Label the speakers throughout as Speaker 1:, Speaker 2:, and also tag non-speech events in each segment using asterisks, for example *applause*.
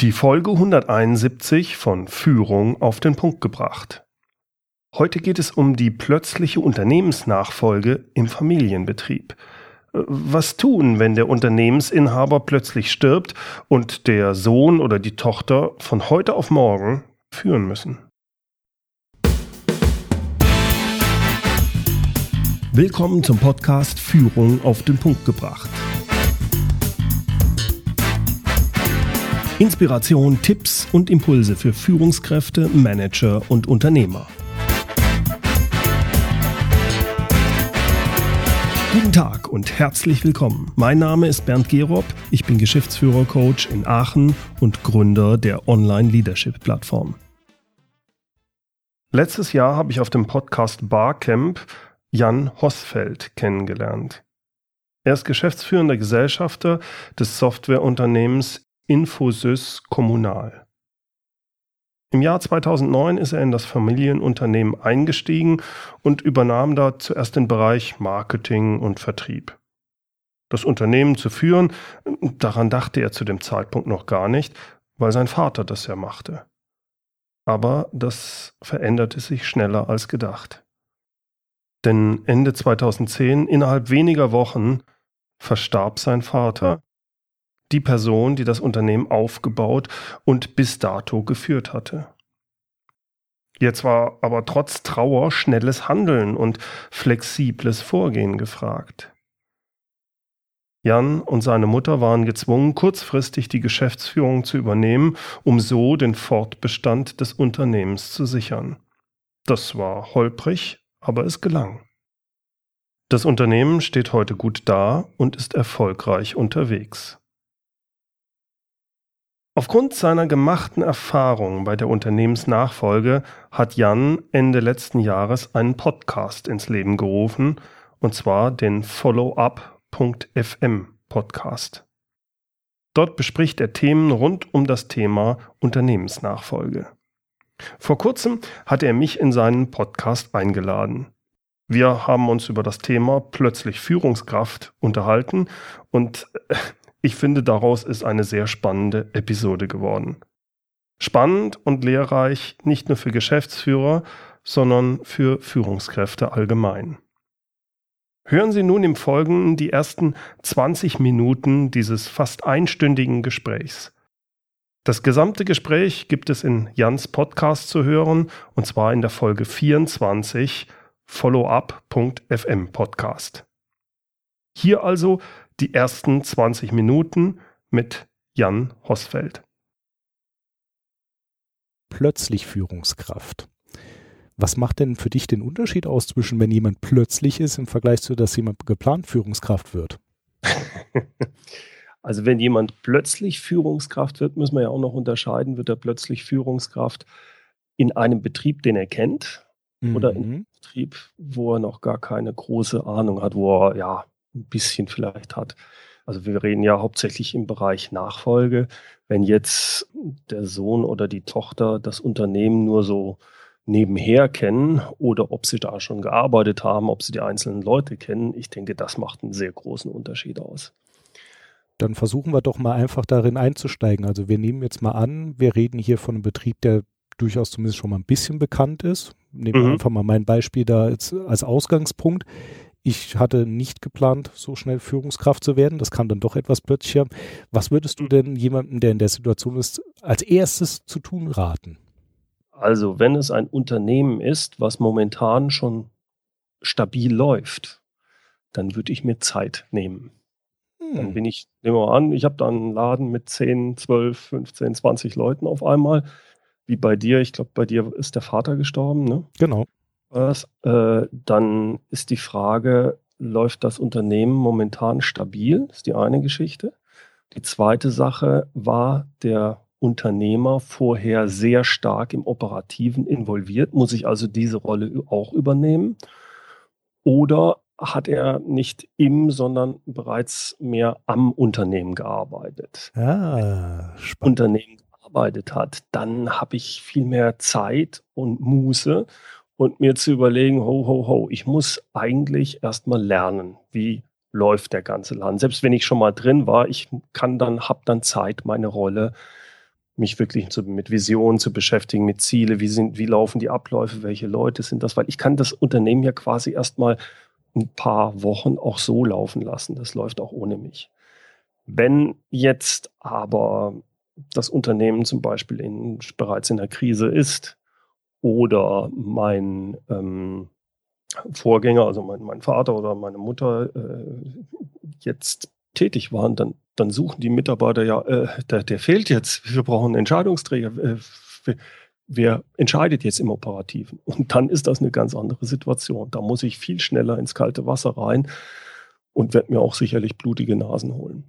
Speaker 1: Die Folge 171 von Führung auf den Punkt gebracht. Heute geht es um die plötzliche Unternehmensnachfolge im Familienbetrieb. Was tun, wenn der Unternehmensinhaber plötzlich stirbt und der Sohn oder die Tochter von heute auf morgen führen müssen? Willkommen zum Podcast Führung auf den Punkt gebracht. Inspiration, Tipps und Impulse für Führungskräfte, Manager und Unternehmer. Guten Tag und herzlich willkommen. Mein Name ist Bernd Gerob, ich bin Geschäftsführer-Coach in Aachen und Gründer der Online-Leadership-Plattform. Letztes Jahr habe ich auf dem Podcast Barcamp Jan Hosfeld kennengelernt. Er ist geschäftsführender Gesellschafter des Softwareunternehmens Infosys Kommunal. Im Jahr 2009 ist er in das Familienunternehmen eingestiegen und übernahm da zuerst den Bereich Marketing und Vertrieb. Das Unternehmen zu führen, daran dachte er zu dem Zeitpunkt noch gar nicht, weil sein Vater das ja machte. Aber das veränderte sich schneller als gedacht. Denn Ende 2010, innerhalb weniger Wochen, verstarb sein Vater die Person, die das Unternehmen aufgebaut und bis dato geführt hatte. Jetzt war aber trotz Trauer schnelles Handeln und flexibles Vorgehen gefragt. Jan und seine Mutter waren gezwungen, kurzfristig die Geschäftsführung zu übernehmen, um so den Fortbestand des Unternehmens zu sichern. Das war holprig, aber es gelang. Das Unternehmen steht heute gut da und ist erfolgreich unterwegs. Aufgrund seiner gemachten Erfahrung bei der Unternehmensnachfolge hat Jan Ende letzten Jahres einen Podcast ins Leben gerufen, und zwar den Follow-up.fm Podcast. Dort bespricht er Themen rund um das Thema Unternehmensnachfolge. Vor kurzem hat er mich in seinen Podcast eingeladen. Wir haben uns über das Thema plötzlich Führungskraft unterhalten und äh, ich finde, daraus ist eine sehr spannende Episode geworden. Spannend und lehrreich nicht nur für Geschäftsführer, sondern für Führungskräfte allgemein. Hören Sie nun im Folgenden die ersten 20 Minuten dieses fast einstündigen Gesprächs. Das gesamte Gespräch gibt es in Jans Podcast zu hören, und zwar in der Folge 24 Follow-up.fm Podcast. Hier also die ersten 20 Minuten mit Jan Hosfeld.
Speaker 2: Plötzlich Führungskraft. Was macht denn für dich den Unterschied aus zwischen, wenn jemand plötzlich ist im Vergleich zu, dass jemand geplant Führungskraft wird? *laughs*
Speaker 1: Also wenn jemand plötzlich Führungskraft wird, müssen wir ja auch noch unterscheiden, wird er plötzlich Führungskraft in einem Betrieb, den er kennt, mhm. oder in einem Betrieb, wo er noch gar keine große Ahnung hat, wo er ja ein bisschen vielleicht hat. Also wir reden ja hauptsächlich im Bereich Nachfolge. Wenn jetzt der Sohn oder die Tochter das Unternehmen nur so nebenher kennen oder ob sie da schon gearbeitet haben, ob sie die einzelnen Leute kennen, ich denke, das macht einen sehr großen Unterschied aus.
Speaker 2: Dann versuchen wir doch mal einfach darin einzusteigen. Also wir nehmen jetzt mal an, wir reden hier von einem Betrieb, der durchaus zumindest schon mal ein bisschen bekannt ist. Nehmen wir mhm. einfach mal mein Beispiel da als, als Ausgangspunkt. Ich hatte nicht geplant, so schnell Führungskraft zu werden. Das kam dann doch etwas plötzlicher. Was würdest du denn jemandem, der in der Situation ist, als erstes zu tun raten?
Speaker 1: Also, wenn es ein Unternehmen ist, was momentan schon stabil läuft, dann würde ich mir Zeit nehmen. Hm. Dann bin ich, nehmen wir mal an, ich habe da einen Laden mit 10, 12, 15, 20 Leuten auf einmal. Wie bei dir, ich glaube, bei dir ist der Vater gestorben, ne?
Speaker 2: Genau
Speaker 1: was, äh, dann ist die Frage, läuft das Unternehmen momentan stabil? Das ist die eine Geschichte. Die zweite Sache war der Unternehmer vorher sehr stark im Operativen involviert, muss ich also diese Rolle auch übernehmen? Oder hat er nicht im, sondern bereits mehr am Unternehmen gearbeitet?
Speaker 2: Ah,
Speaker 1: spannend. Unternehmen gearbeitet hat, dann habe ich viel mehr Zeit und Muße und mir zu überlegen, ho, ho, ho, ich muss eigentlich erstmal lernen, wie läuft der ganze Laden. Selbst wenn ich schon mal drin war, ich kann dann, habe dann Zeit, meine Rolle mich wirklich zu, mit Visionen zu beschäftigen, mit Ziele, wie sind, wie laufen die Abläufe, welche Leute sind das, weil ich kann das Unternehmen ja quasi erstmal ein paar Wochen auch so laufen lassen. Das läuft auch ohne mich. Wenn jetzt aber das Unternehmen zum Beispiel in, bereits in der Krise ist oder mein ähm, Vorgänger, also mein, mein, Vater oder meine Mutter äh, jetzt tätig waren, dann, dann suchen die Mitarbeiter ja, äh, der, der, fehlt jetzt, wir brauchen einen Entscheidungsträger, äh, wer entscheidet jetzt im Operativen? Und dann ist das eine ganz andere Situation. Da muss ich viel schneller ins kalte Wasser rein und werde mir auch sicherlich blutige Nasen holen.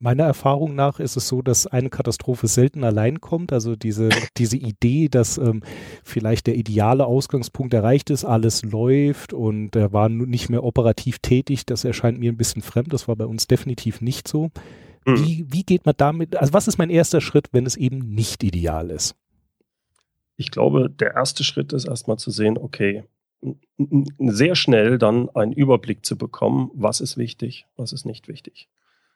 Speaker 2: Meiner Erfahrung nach ist es so, dass eine Katastrophe selten allein kommt. Also diese, diese Idee, dass ähm, vielleicht der ideale Ausgangspunkt erreicht ist, alles läuft und er war nicht mehr operativ tätig, das erscheint mir ein bisschen fremd. Das war bei uns definitiv nicht so. Mhm. Wie, wie geht man damit, also was ist mein erster Schritt, wenn es eben nicht ideal ist?
Speaker 1: Ich glaube, der erste Schritt ist erstmal zu sehen, okay, sehr schnell dann einen Überblick zu bekommen, was ist wichtig, was ist nicht wichtig.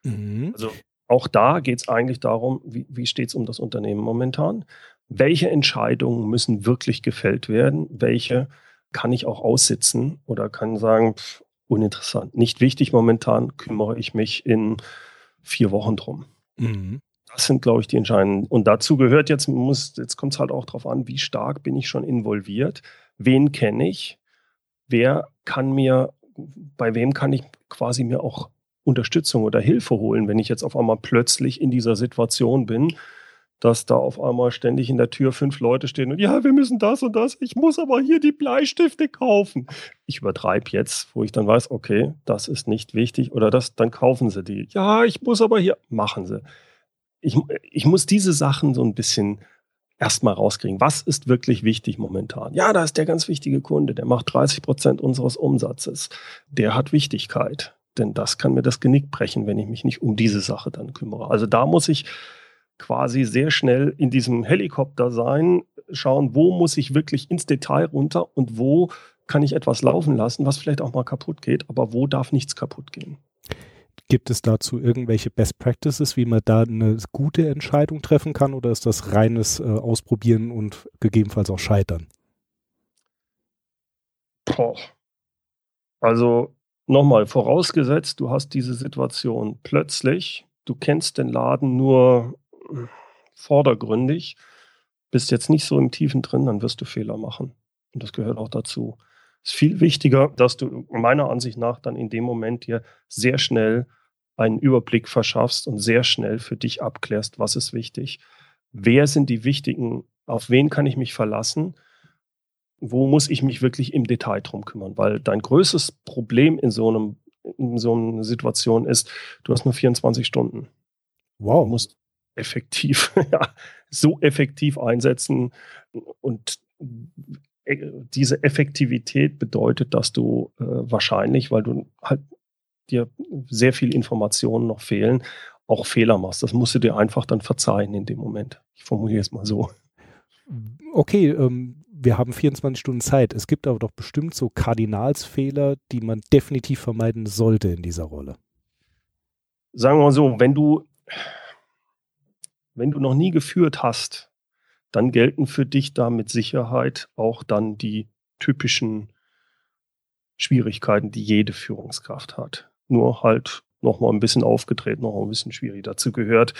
Speaker 1: Mhm. Also auch da geht es eigentlich darum, wie, wie steht es um das Unternehmen momentan? Welche Entscheidungen müssen wirklich gefällt werden? Welche kann ich auch aussitzen oder kann sagen, pff, uninteressant, nicht wichtig momentan, kümmere ich mich in vier Wochen drum. Mhm. Das sind, glaube ich, die entscheidenden. Und dazu gehört jetzt, muss, jetzt kommt es halt auch darauf an, wie stark bin ich schon involviert, wen kenne ich, wer kann mir, bei wem kann ich quasi mir auch Unterstützung oder Hilfe holen, wenn ich jetzt auf einmal plötzlich in dieser Situation bin, dass da auf einmal ständig in der Tür fünf Leute stehen und ja, wir müssen das und das, ich muss aber hier die Bleistifte kaufen. Ich übertreibe jetzt, wo ich dann weiß, okay, das ist nicht wichtig oder das, dann kaufen sie die. Ja, ich muss aber hier, machen sie. Ich, ich muss diese Sachen so ein bisschen erstmal rauskriegen. Was ist wirklich wichtig momentan? Ja, da ist der ganz wichtige Kunde, der macht 30 Prozent unseres Umsatzes. Der hat Wichtigkeit. Denn das kann mir das Genick brechen, wenn ich mich nicht um diese Sache dann kümmere. Also da muss ich quasi sehr schnell in diesem Helikopter sein, schauen, wo muss ich wirklich ins Detail runter und wo kann ich etwas laufen lassen, was vielleicht auch mal kaputt geht, aber wo darf nichts kaputt gehen.
Speaker 2: Gibt es dazu irgendwelche Best Practices, wie man da eine gute Entscheidung treffen kann oder ist das reines äh, Ausprobieren und gegebenenfalls auch Scheitern?
Speaker 1: Boah. Also nochmal, vorausgesetzt, du hast diese Situation plötzlich, du kennst den Laden nur äh, vordergründig, bist jetzt nicht so im Tiefen drin, dann wirst du Fehler machen. Und das gehört auch dazu. Es ist viel wichtiger, dass du meiner Ansicht nach dann in dem Moment dir sehr schnell einen Überblick verschaffst und sehr schnell für dich abklärst, was ist wichtig. Wer sind die wichtigen, auf wen kann ich mich verlassen wo muss ich mich wirklich im Detail drum kümmern? Weil dein größtes Problem in so einem in so einer Situation ist, du hast nur 24 Stunden. Wow. Du musst effektiv, *laughs* ja, so effektiv einsetzen und äh, diese Effektivität bedeutet, dass du äh, wahrscheinlich, weil du halt dir sehr viel Informationen noch fehlen, auch Fehler machst. Das musst du dir einfach dann verzeihen in dem Moment. Ich formuliere es mal so.
Speaker 2: Okay, ähm, wir haben 24 Stunden Zeit. Es gibt aber doch bestimmt so Kardinalsfehler, die man definitiv vermeiden sollte in dieser Rolle.
Speaker 1: Sagen wir mal so, wenn du, wenn du noch nie geführt hast, dann gelten für dich da mit Sicherheit auch dann die typischen Schwierigkeiten, die jede Führungskraft hat. Nur halt noch mal ein bisschen aufgedreht, noch ein bisschen schwierig. Dazu gehört,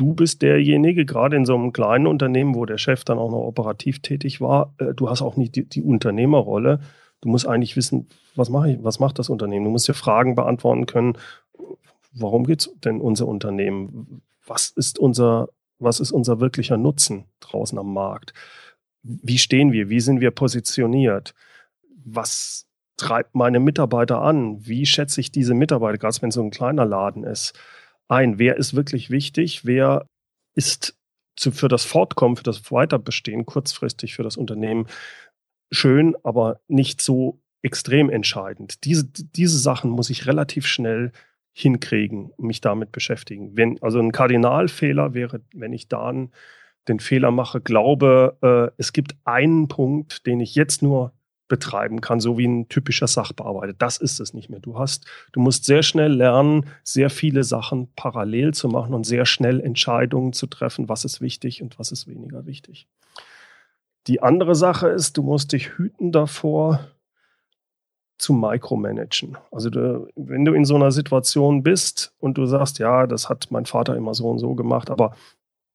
Speaker 1: du bist derjenige, gerade in so einem kleinen Unternehmen, wo der Chef dann auch noch operativ tätig war, äh, du hast auch nicht die, die, Unternehmerrolle. Du musst eigentlich wissen, was mache ich, was macht das Unternehmen? Du musst dir Fragen beantworten können, warum geht es denn unser Unternehmen? Was ist unser, was ist unser wirklicher Nutzen draußen am Markt? Wie stehen wir? Wie sind wir positioniert? Was treibt meine Mitarbeiter an? Wie schätze ich diese Mitarbeiter, gerade wenn es so ein kleiner Laden ist? Ein, wer ist wirklich wichtig, wer ist zu, für das Fortkommen, für das Weiterbestehen kurzfristig für das Unternehmen schön, aber nicht so extrem entscheidend. Diese, diese Sachen muss ich relativ schnell hinkriegen, mich damit beschäftigen. Wenn, also ein Kardinalfehler wäre, wenn ich dann den Fehler mache, glaube, äh, es gibt einen Punkt, den ich jetzt nur betreiben kann, so wie ein typischer Sachbearbeiter. Das ist es nicht mehr. Du hast, du musst sehr schnell lernen, sehr viele Sachen parallel zu machen und sehr schnell Entscheidungen zu treffen, was ist wichtig und was ist weniger wichtig. Die andere Sache ist, du musst dich hüten davor, zu micromanagen. Also du, wenn du in so einer Situation bist und du sagst, ja, das hat mein Vater immer so und so gemacht, aber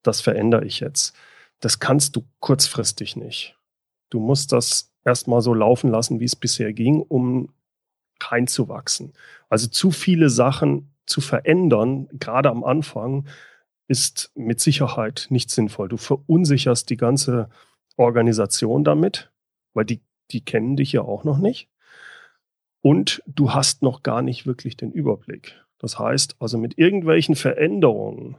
Speaker 1: das verändere ich jetzt. Das kannst du kurzfristig nicht. Du musst das erstmal so laufen lassen, wie es bisher ging, um reinzuwachsen. Also zu viele Sachen zu verändern, gerade am Anfang, ist mit Sicherheit nicht sinnvoll. Du verunsicherst die ganze Organisation damit, weil die, die kennen dich ja auch noch nicht. Und du hast noch gar nicht wirklich den Überblick. Das heißt, also mit irgendwelchen Veränderungen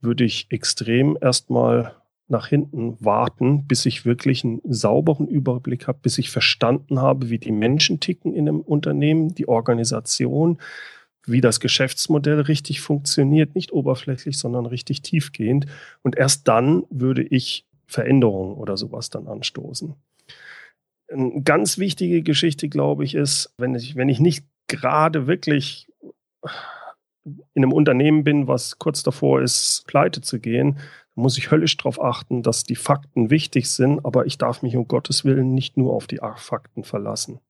Speaker 1: würde ich extrem erstmal nach hinten warten, bis ich wirklich einen sauberen Überblick habe, bis ich verstanden habe, wie die Menschen ticken in einem Unternehmen, die Organisation, wie das Geschäftsmodell richtig funktioniert, nicht oberflächlich, sondern richtig tiefgehend. Und erst dann würde ich Veränderungen oder sowas dann anstoßen. Eine ganz wichtige Geschichte, glaube ich, ist, wenn ich, wenn ich nicht gerade wirklich in einem Unternehmen bin, was kurz davor ist, pleite zu gehen, muss ich höllisch darauf achten, dass die Fakten wichtig sind, aber ich darf mich um Gottes Willen nicht nur auf die Fakten verlassen.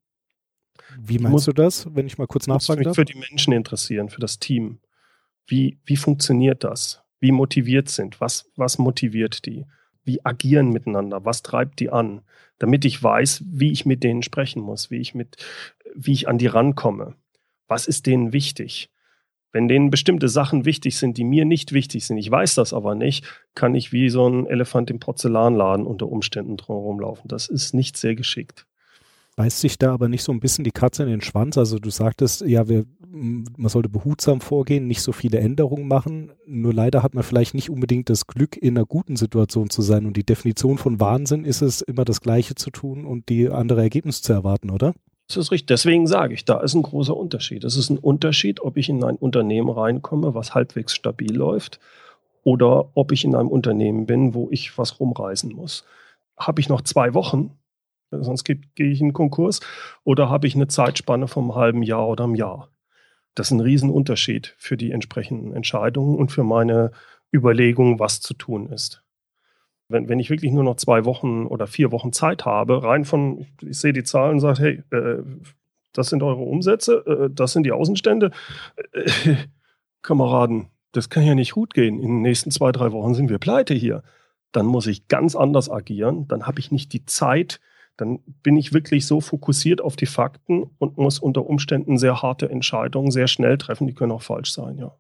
Speaker 2: Wie meinst muss, du das, wenn ich mal kurz nachfragen darf?
Speaker 1: für die Menschen interessieren, für das Team. Wie, wie funktioniert das? Wie motiviert sind? Was, was motiviert die? Wie agieren miteinander? Was treibt die an? Damit ich weiß, wie ich mit denen sprechen muss, wie ich mit, wie ich an die rankomme. Was ist denen wichtig? Wenn denen bestimmte Sachen wichtig sind, die mir nicht wichtig sind, ich weiß das aber nicht, kann ich wie so ein Elefant im Porzellanladen unter Umständen drumherum laufen. Das ist nicht sehr geschickt.
Speaker 2: Beißt sich da aber nicht so ein bisschen die Katze in den Schwanz? Also du sagtest, ja, wir, man sollte behutsam vorgehen, nicht so viele Änderungen machen. Nur leider hat man vielleicht nicht unbedingt das Glück, in einer guten Situation zu sein. Und die Definition von Wahnsinn ist es, immer das Gleiche zu tun und die andere Ergebnisse zu erwarten, oder?
Speaker 1: Das ist richtig. Deswegen sage ich, da ist ein großer Unterschied. Es ist ein Unterschied, ob ich in ein Unternehmen reinkomme, was halbwegs stabil läuft, oder ob ich in einem Unternehmen bin, wo ich was rumreisen muss. Habe ich noch zwei Wochen, sonst gehe ich in Konkurs, oder habe ich eine Zeitspanne vom halben Jahr oder einem Jahr? Das ist ein Riesenunterschied für die entsprechenden Entscheidungen und für meine Überlegungen, was zu tun ist wenn, wenn ich wirklich nur noch zwei Wochen oder vier Wochen Zeit habe, rein von, ich sehe die Zahlen und sage, hey, äh, das sind eure Umsätze, äh, das sind die Außenstände. Äh, *laughs* Kameraden, das kann ja nicht gut gehen. In den nächsten zwei, drei Wochen sind wir pleite hier. Dann muss ich ganz anders agieren. Dann habe ich nicht die Zeit. Dann bin ich wirklich so fokussiert auf die Fakten und muss unter Umständen sehr harte Entscheidungen sehr schnell treffen. Die können auch falsch sein, ja.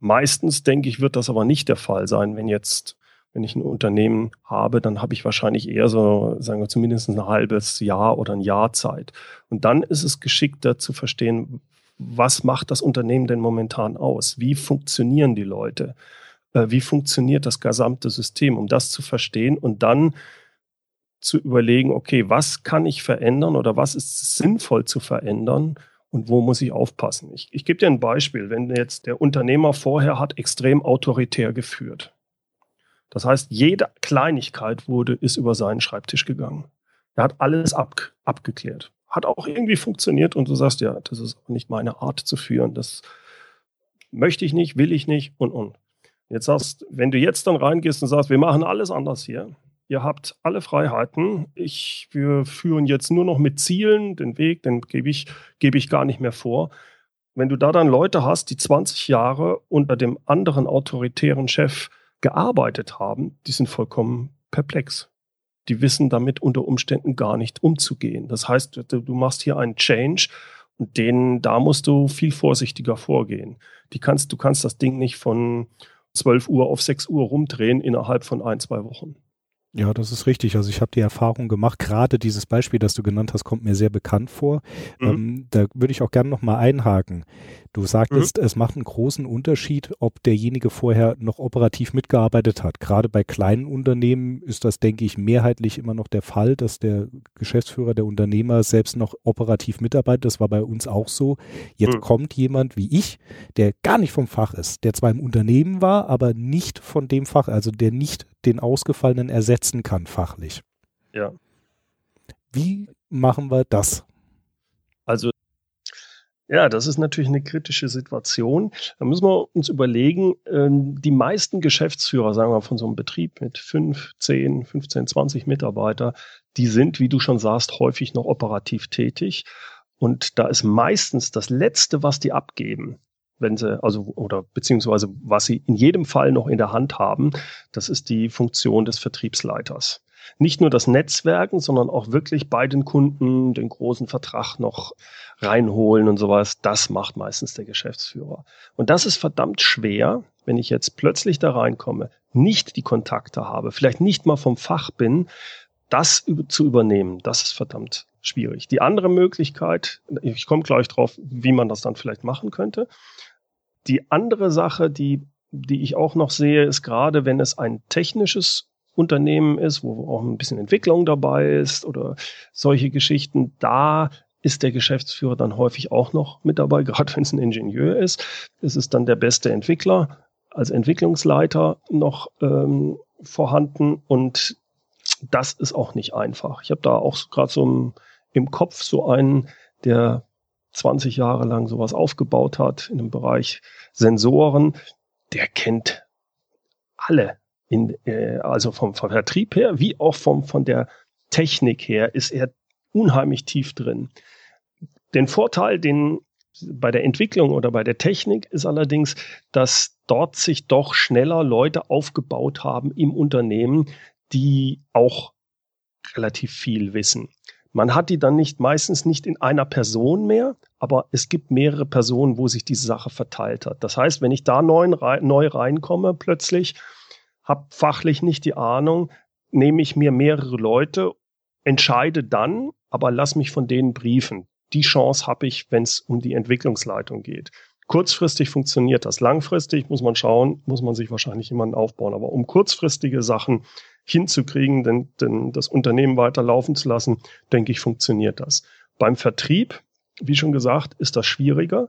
Speaker 1: Meistens, denke ich, wird das aber nicht der Fall sein, wenn jetzt wenn ich ein Unternehmen habe, dann habe ich wahrscheinlich eher so, sagen wir, zumindest ein halbes Jahr oder ein Jahr Zeit. Und dann ist es geschickter zu verstehen, was macht das Unternehmen denn momentan aus? Wie funktionieren die Leute? Äh, wie funktioniert das gesamte System, um das zu verstehen und dann zu überlegen, okay, was kann ich verändern oder was ist sinnvoll zu verändern und wo muss ich aufpassen? Ich, ich gebe dir ein Beispiel. Wenn jetzt der Unternehmer vorher hat extrem autoritär geführt, das heißt, jede Kleinigkeit wurde, ist über seinen Schreibtisch gegangen. Er hat alles ab, abgeklärt. Hat auch irgendwie funktioniert und du sagst, ja, das ist auch nicht meine Art zu führen. Das möchte ich nicht, will ich nicht und und. Jetzt sagst, wenn du jetzt dann reingehst und sagst, wir machen alles anders hier. Ihr habt alle Freiheiten. Ich, wir führen jetzt nur noch mit Zielen den Weg, den gebe ich, gebe ich gar nicht mehr vor. Wenn du da dann Leute hast, die 20 Jahre unter dem anderen autoritären Chef gearbeitet haben, die sind vollkommen perplex. Die wissen damit unter Umständen gar nicht umzugehen. Das heißt, du machst hier einen Change und den, da musst du viel vorsichtiger vorgehen. Die kannst, du kannst das Ding nicht von 12 Uhr auf 6 Uhr rumdrehen innerhalb von ein, zwei Wochen.
Speaker 2: Ja, das ist richtig. Also ich habe die Erfahrung gemacht, gerade dieses Beispiel, das du genannt hast, kommt mir sehr bekannt vor. Mhm. Ähm, da würde ich auch gerne nochmal einhaken. Du sagtest, mhm. es macht einen großen Unterschied, ob derjenige vorher noch operativ mitgearbeitet hat. Gerade bei kleinen Unternehmen ist das, denke ich, mehrheitlich immer noch der Fall, dass der Geschäftsführer, der Unternehmer selbst noch operativ mitarbeitet. Das war bei uns auch so. Jetzt mhm. kommt jemand wie ich, der gar nicht vom Fach ist, der zwar im Unternehmen war, aber nicht von dem Fach, also der nicht den Ausgefallenen ersetzen kann fachlich.
Speaker 1: Ja.
Speaker 2: Wie machen wir das?
Speaker 1: Also ja, das ist natürlich eine kritische Situation. Da müssen wir uns überlegen, ähm, die meisten Geschäftsführer, sagen wir von so einem Betrieb mit 5, 10, 15, 20 Mitarbeiter, die sind, wie du schon sagst, häufig noch operativ tätig. Und da ist meistens das Letzte, was die abgeben, wenn sie, also, oder beziehungsweise was sie in jedem Fall noch in der Hand haben, das ist die Funktion des Vertriebsleiters nicht nur das Netzwerken, sondern auch wirklich bei den Kunden den großen Vertrag noch reinholen und sowas. Das macht meistens der Geschäftsführer. Und das ist verdammt schwer, wenn ich jetzt plötzlich da reinkomme, nicht die Kontakte habe, vielleicht nicht mal vom Fach bin, das zu übernehmen. Das ist verdammt schwierig. Die andere Möglichkeit, ich komme gleich drauf, wie man das dann vielleicht machen könnte. Die andere Sache, die, die ich auch noch sehe, ist gerade, wenn es ein technisches Unternehmen ist, wo auch ein bisschen Entwicklung dabei ist oder solche Geschichten, da ist der Geschäftsführer dann häufig auch noch mit dabei, *laughs* gerade wenn es ein Ingenieur ist. Es ist dann der beste Entwickler als Entwicklungsleiter noch ähm, vorhanden und das ist auch nicht einfach. Ich habe da auch gerade so im, im Kopf so einen, der 20 Jahre lang sowas aufgebaut hat in dem Bereich Sensoren, der kennt alle in, äh, also vom, vom Vertrieb her, wie auch vom, von der Technik her, ist er unheimlich tief drin. Den Vorteil, den bei der Entwicklung oder bei der Technik ist allerdings, dass dort sich doch schneller Leute aufgebaut haben im Unternehmen, die auch relativ viel wissen. Man hat die dann nicht meistens nicht in einer Person mehr, aber es gibt mehrere Personen, wo sich diese Sache verteilt hat. Das heißt, wenn ich da neu, neu reinkomme plötzlich habe fachlich nicht die Ahnung, nehme ich mir mehrere Leute, entscheide dann, aber lass mich von denen briefen. Die Chance habe ich, wenn es um die Entwicklungsleitung geht. Kurzfristig funktioniert das. Langfristig muss man schauen, muss man sich wahrscheinlich jemanden aufbauen. Aber um kurzfristige Sachen hinzukriegen, denn, denn das Unternehmen weiterlaufen zu lassen, denke ich, funktioniert das. Beim Vertrieb, wie schon gesagt, ist das schwieriger.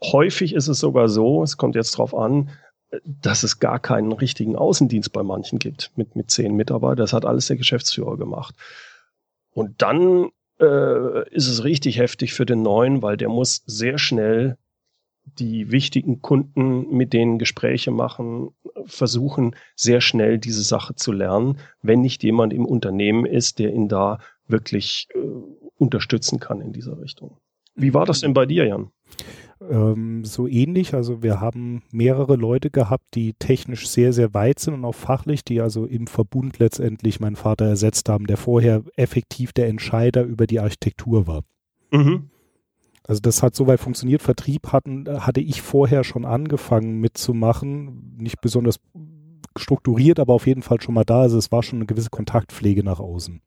Speaker 1: Häufig ist es sogar so, es kommt jetzt drauf an, dass es gar keinen richtigen Außendienst bei manchen gibt mit, mit zehn Mitarbeitern. Das hat alles der Geschäftsführer gemacht. Und dann äh, ist es richtig heftig für den Neuen, weil der muss sehr schnell die wichtigen Kunden, mit denen Gespräche machen, versuchen sehr schnell diese Sache zu lernen, wenn nicht jemand im Unternehmen ist, der ihn da wirklich äh, unterstützen kann in dieser Richtung. Wie war das denn bei dir, Jan?
Speaker 2: ähm, so ähnlich. Also wir haben mehrere Leute gehabt, die technisch sehr, sehr weit sind und auch fachlich, die also im Verbund letztendlich meinen Vater ersetzt haben, der vorher effektiv der Entscheider über die Architektur war. Mhm. Also das hat soweit funktioniert. Vertrieb hatten, hatte ich vorher schon angefangen mitzumachen. Nicht besonders strukturiert, aber auf jeden Fall schon mal da. Also es war schon eine gewisse Kontaktpflege nach außen.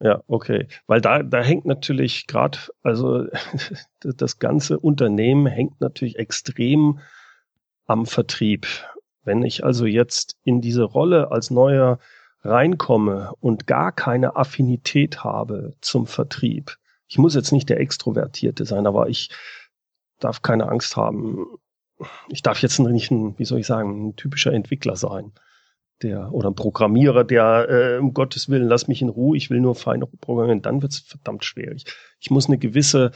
Speaker 1: Ja, okay. Weil da, da hängt natürlich gerade, also *laughs* das ganze Unternehmen hängt natürlich extrem am Vertrieb. Wenn ich also jetzt in diese Rolle als Neuer reinkomme und gar keine Affinität habe zum Vertrieb, ich muss jetzt nicht der Extrovertierte sein, aber ich darf keine Angst haben. Ich darf jetzt nicht ein, wie soll ich sagen, ein typischer Entwickler sein der oder ein Programmierer, der äh, um Gottes Willen, lass mich in Ruhe, ich will nur fein programmieren, dann wird es verdammt schwierig. Ich muss eine gewisse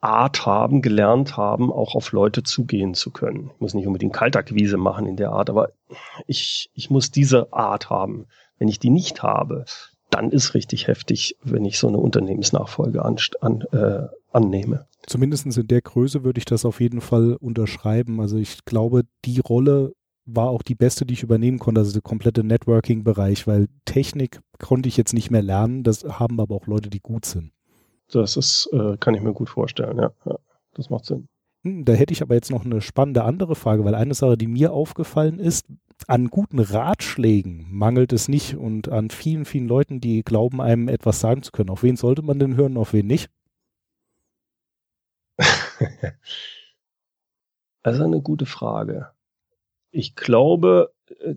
Speaker 1: Art haben, gelernt haben, auch auf Leute zugehen zu können. Ich muss nicht unbedingt Kaltakquise machen in der Art, aber ich, ich muss diese Art haben. Wenn ich die nicht habe, dann ist richtig heftig, wenn ich so eine Unternehmensnachfolge an, an, äh, annehme.
Speaker 2: Zumindest in der Größe würde ich das auf jeden Fall unterschreiben. Also ich glaube, die Rolle war auch die beste, die ich übernehmen konnte, also der komplette Networking-Bereich, weil Technik konnte ich jetzt nicht mehr lernen, das haben aber auch Leute, die gut sind.
Speaker 1: Das ist, äh, kann ich mir gut vorstellen, ja. ja. Das macht Sinn.
Speaker 2: Hm, da hätte ich aber jetzt noch eine spannende andere Frage, weil eine Sache, die mir aufgefallen ist, an guten Ratschlägen mangelt es nicht und an vielen, vielen Leuten, die glauben, einem etwas sagen zu können. Auf wen sollte man denn hören, auf wen nicht? *laughs*
Speaker 1: also eine gute Frage ich glaube, äh,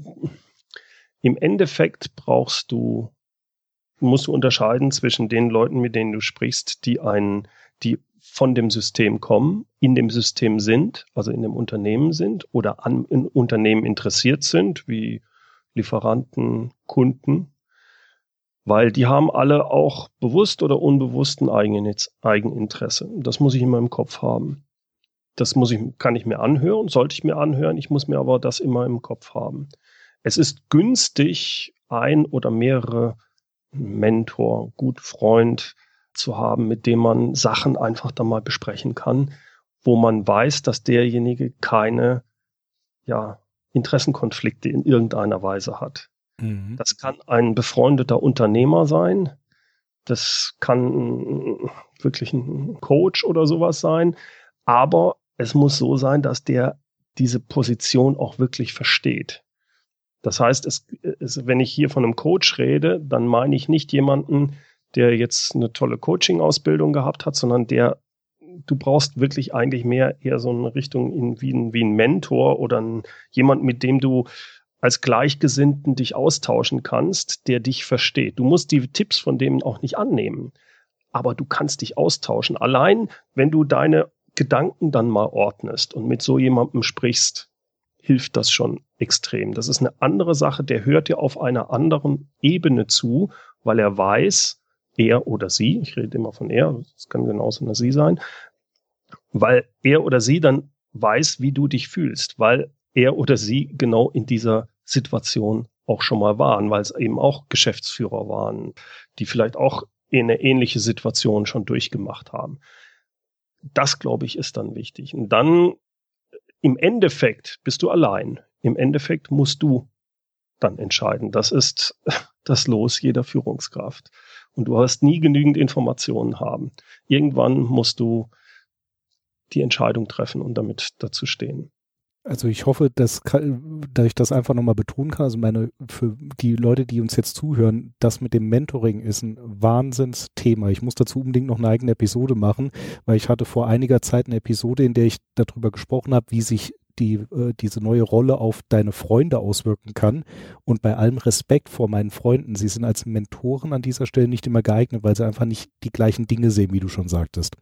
Speaker 1: im Endeffekt brauchst du, musst du unterscheiden zwischen den Leuten, mit denen du sprichst, die einen, die von dem System kommen, in dem System sind, also in dem Unternehmen sind oder an in Unternehmen interessiert sind, wie Lieferanten, Kunden. weil die haben alle auch bewusst oder unbewussten Eigeninteresse. Das muss ich immer im Kopf haben. Das muss ich, kann ich mir anhören, sollte ich mir anhören. Ich muss mir aber das immer im Kopf haben. Es ist günstig, ein oder mehrere Mentor, gut Freund zu haben, mit dem man Sachen einfach dann mal besprechen kann, wo man weiß, dass derjenige keine, ja, Interessenkonflikte in irgendeiner Weise hat. Mhm. Das kann ein befreundeter Unternehmer sein. Das kann wirklich ein Coach oder sowas sein. Aber es muss so sein, dass der diese Position auch wirklich versteht. Das heißt, es, es, wenn ich hier von einem Coach rede, dann meine ich nicht jemanden, der jetzt eine tolle Coaching-Ausbildung gehabt hat, sondern der, du brauchst wirklich eigentlich mehr eher so eine Richtung in, wie, ein, wie ein Mentor oder ein, jemand, mit dem du als Gleichgesinnten dich austauschen kannst, der dich versteht. Du musst die Tipps von dem auch nicht annehmen, aber du kannst dich austauschen. Allein, wenn du deine Gedanken dann mal ordnest und mit so jemandem sprichst, hilft das schon extrem. Das ist eine andere Sache, der hört dir auf einer anderen Ebene zu, weil er weiß, er oder sie, ich rede immer von er, es kann genauso eine sie sein, weil er oder sie dann weiß, wie du dich fühlst, weil er oder sie genau in dieser Situation auch schon mal waren, weil es eben auch Geschäftsführer waren, die vielleicht auch eine ähnliche Situation schon durchgemacht haben. Das, glaube ich, ist dann wichtig. Und dann im Endeffekt bist du allein. Im Endeffekt musst du dann entscheiden. Das ist *laughs* das Los jeder Führungskraft. Und du hast nie genügend Informationen haben. Irgendwann musst du die Entscheidung treffen und damit dazu stehen.
Speaker 2: Also ich hoffe, dass, dass ich das einfach nochmal betonen kann. Also meine, für die Leute, die uns jetzt zuhören, das mit dem Mentoring ist ein Wahnsinnsthema. Ich muss dazu unbedingt noch eine eigene Episode machen, weil ich hatte vor einiger Zeit eine Episode, in der ich darüber gesprochen habe, wie sich die, äh, diese neue Rolle auf deine Freunde auswirken kann. Und bei allem Respekt vor meinen Freunden, sie sind als Mentoren an dieser Stelle nicht immer geeignet, weil sie einfach nicht die gleichen Dinge sehen, wie du schon sagtest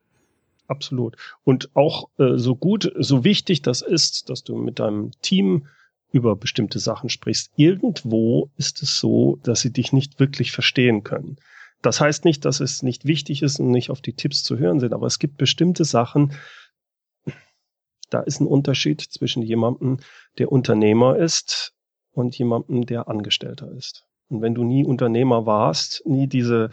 Speaker 1: absolut. Und auch äh, so gut, so wichtig das ist, dass du mit deinem Team über bestimmte Sachen sprichst. Irgendwo ist es so, dass sie dich nicht wirklich verstehen können. Das heißt nicht, dass es nicht wichtig ist und nicht auf die Tipps zu hören sind, aber es gibt bestimmte Sachen, da ist ein Unterschied zwischen jemandem, der Unternehmer ist und jemandem, der Angestellter ist. Und wenn du nie Unternehmer warst, nie diese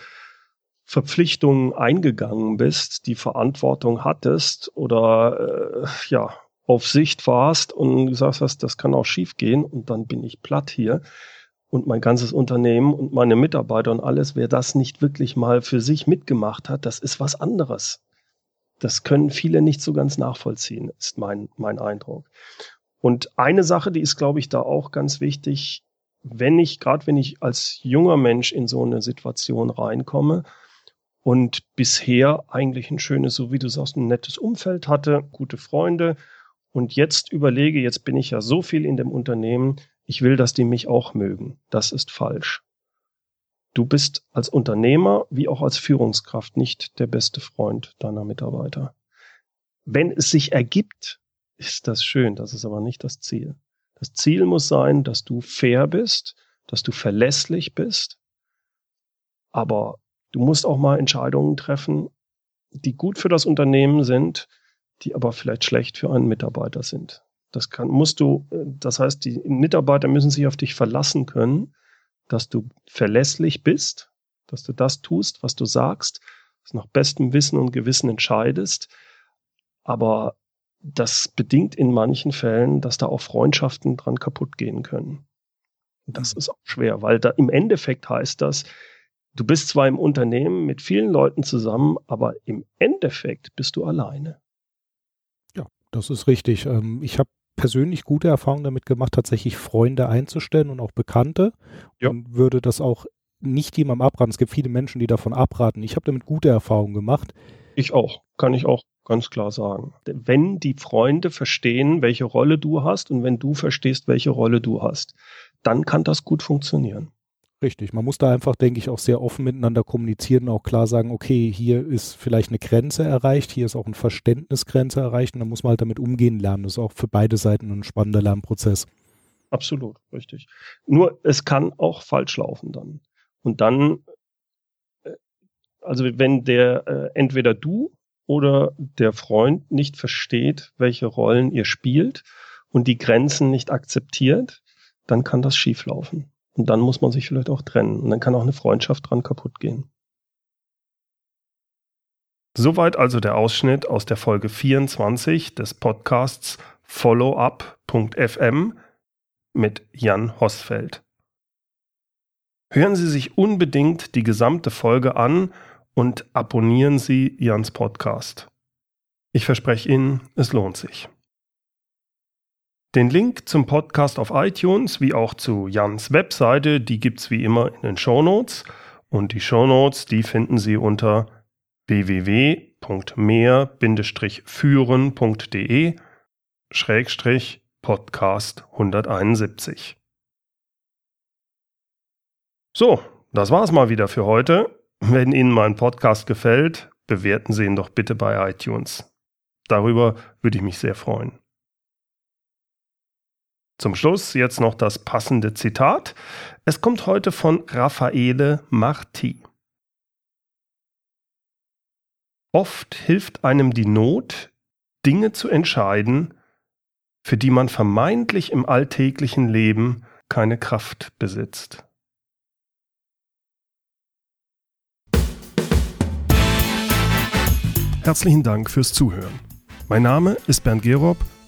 Speaker 1: Verpflichtungen eingegangen bist, die Verantwortung hattest oder äh, ja auf Sicht warst und gesagt hast, das kann auch schief gehen und dann bin ich platt hier und mein ganzes Unternehmen und meine Mitarbeiter und alles, wer das nicht wirklich mal für sich mitgemacht hat, das ist was anderes. Das können viele nicht so ganz nachvollziehen, ist mein, mein Eindruck. Und eine Sache, die ist, glaube ich, da auch ganz wichtig, wenn ich, gerade wenn ich als junger Mensch in so eine Situation reinkomme, und bisher eigentlich ein schönes, so wie du sagst, ein nettes Umfeld hatte, gute Freunde und jetzt überlege, jetzt bin ich ja so viel in dem Unternehmen, ich will, dass die mich auch mögen. Das ist falsch. Du bist als Unternehmer wie auch als Führungskraft nicht der beste Freund deiner Mitarbeiter. Wenn es sich ergibt, ist das schön, das ist aber nicht das Ziel. Das Ziel muss sein, dass du fair bist, dass du verlässlich bist, aber Du musst auch mal Entscheidungen treffen, die gut für das Unternehmen sind, die aber vielleicht schlecht für einen Mitarbeiter sind. Das kann, musst du, das heißt, die Mitarbeiter müssen sich auf dich verlassen können, dass du verlässlich bist, dass du das tust, was du sagst, dass nach bestem Wissen und Gewissen entscheidest. Aber das bedingt in manchen Fällen, dass da auch Freundschaften dran kaputt gehen können. Und das mhm. ist auch schwer, weil da im Endeffekt heißt das, Du bist zwar im Unternehmen mit vielen Leuten zusammen, aber im Endeffekt bist du alleine.
Speaker 2: Ja, das ist richtig. Ähm, ich habe persönlich gute Erfahrungen damit gemacht, tatsächlich Freunde einzustellen und auch Bekannte ja. und würde das auch nicht jemandem abraten. Es gibt viele Menschen, die davon abraten. Ich habe damit gute Erfahrungen gemacht.
Speaker 1: Ich auch, kann ich auch ganz klar sagen. Wenn die Freunde verstehen, welche Rolle du hast und wenn du verstehst, welche Rolle du hast, dann kann das gut funktionieren.
Speaker 2: Richtig, man muss da einfach, denke ich, auch sehr offen miteinander kommunizieren und auch klar sagen, okay, hier ist vielleicht eine Grenze erreicht, hier ist auch eine Verständnisgrenze erreicht und dann muss man halt damit umgehen lernen. Das ist auch für beide Seiten ein spannender Lernprozess.
Speaker 1: Absolut, richtig. Nur es kann auch falsch laufen dann. Und dann Also wenn der äh, entweder du oder der Freund nicht versteht, welche Rollen ihr spielt und die Grenzen nicht akzeptiert, dann kann das schieflaufen. Und dann muss man sich vielleicht auch trennen. Und dann kann auch eine Freundschaft dran kaputt gehen. Soweit also der Ausschnitt aus der Folge 24 des Podcasts followup.fm mit Jan Hosfeld. Hören Sie sich unbedingt die gesamte Folge an und abonnieren Sie Jans Podcast. Ich verspreche Ihnen, es lohnt sich. Den Link zum Podcast auf iTunes wie auch zu Jans Webseite, die gibt es wie immer in den Show Notes. Und die Show Notes, die finden Sie unter www.mehr-führen.de Schrägstrich Podcast 171. So, das war's mal wieder für heute. Wenn Ihnen mein Podcast gefällt, bewerten Sie ihn doch bitte bei iTunes. Darüber würde ich mich sehr freuen. Zum Schluss jetzt noch das passende Zitat. Es kommt heute von Raffaele Marti. Oft hilft einem die Not, Dinge zu entscheiden, für die man vermeintlich im alltäglichen Leben keine Kraft besitzt. Herzlichen Dank fürs Zuhören. Mein Name ist Bernd Gerob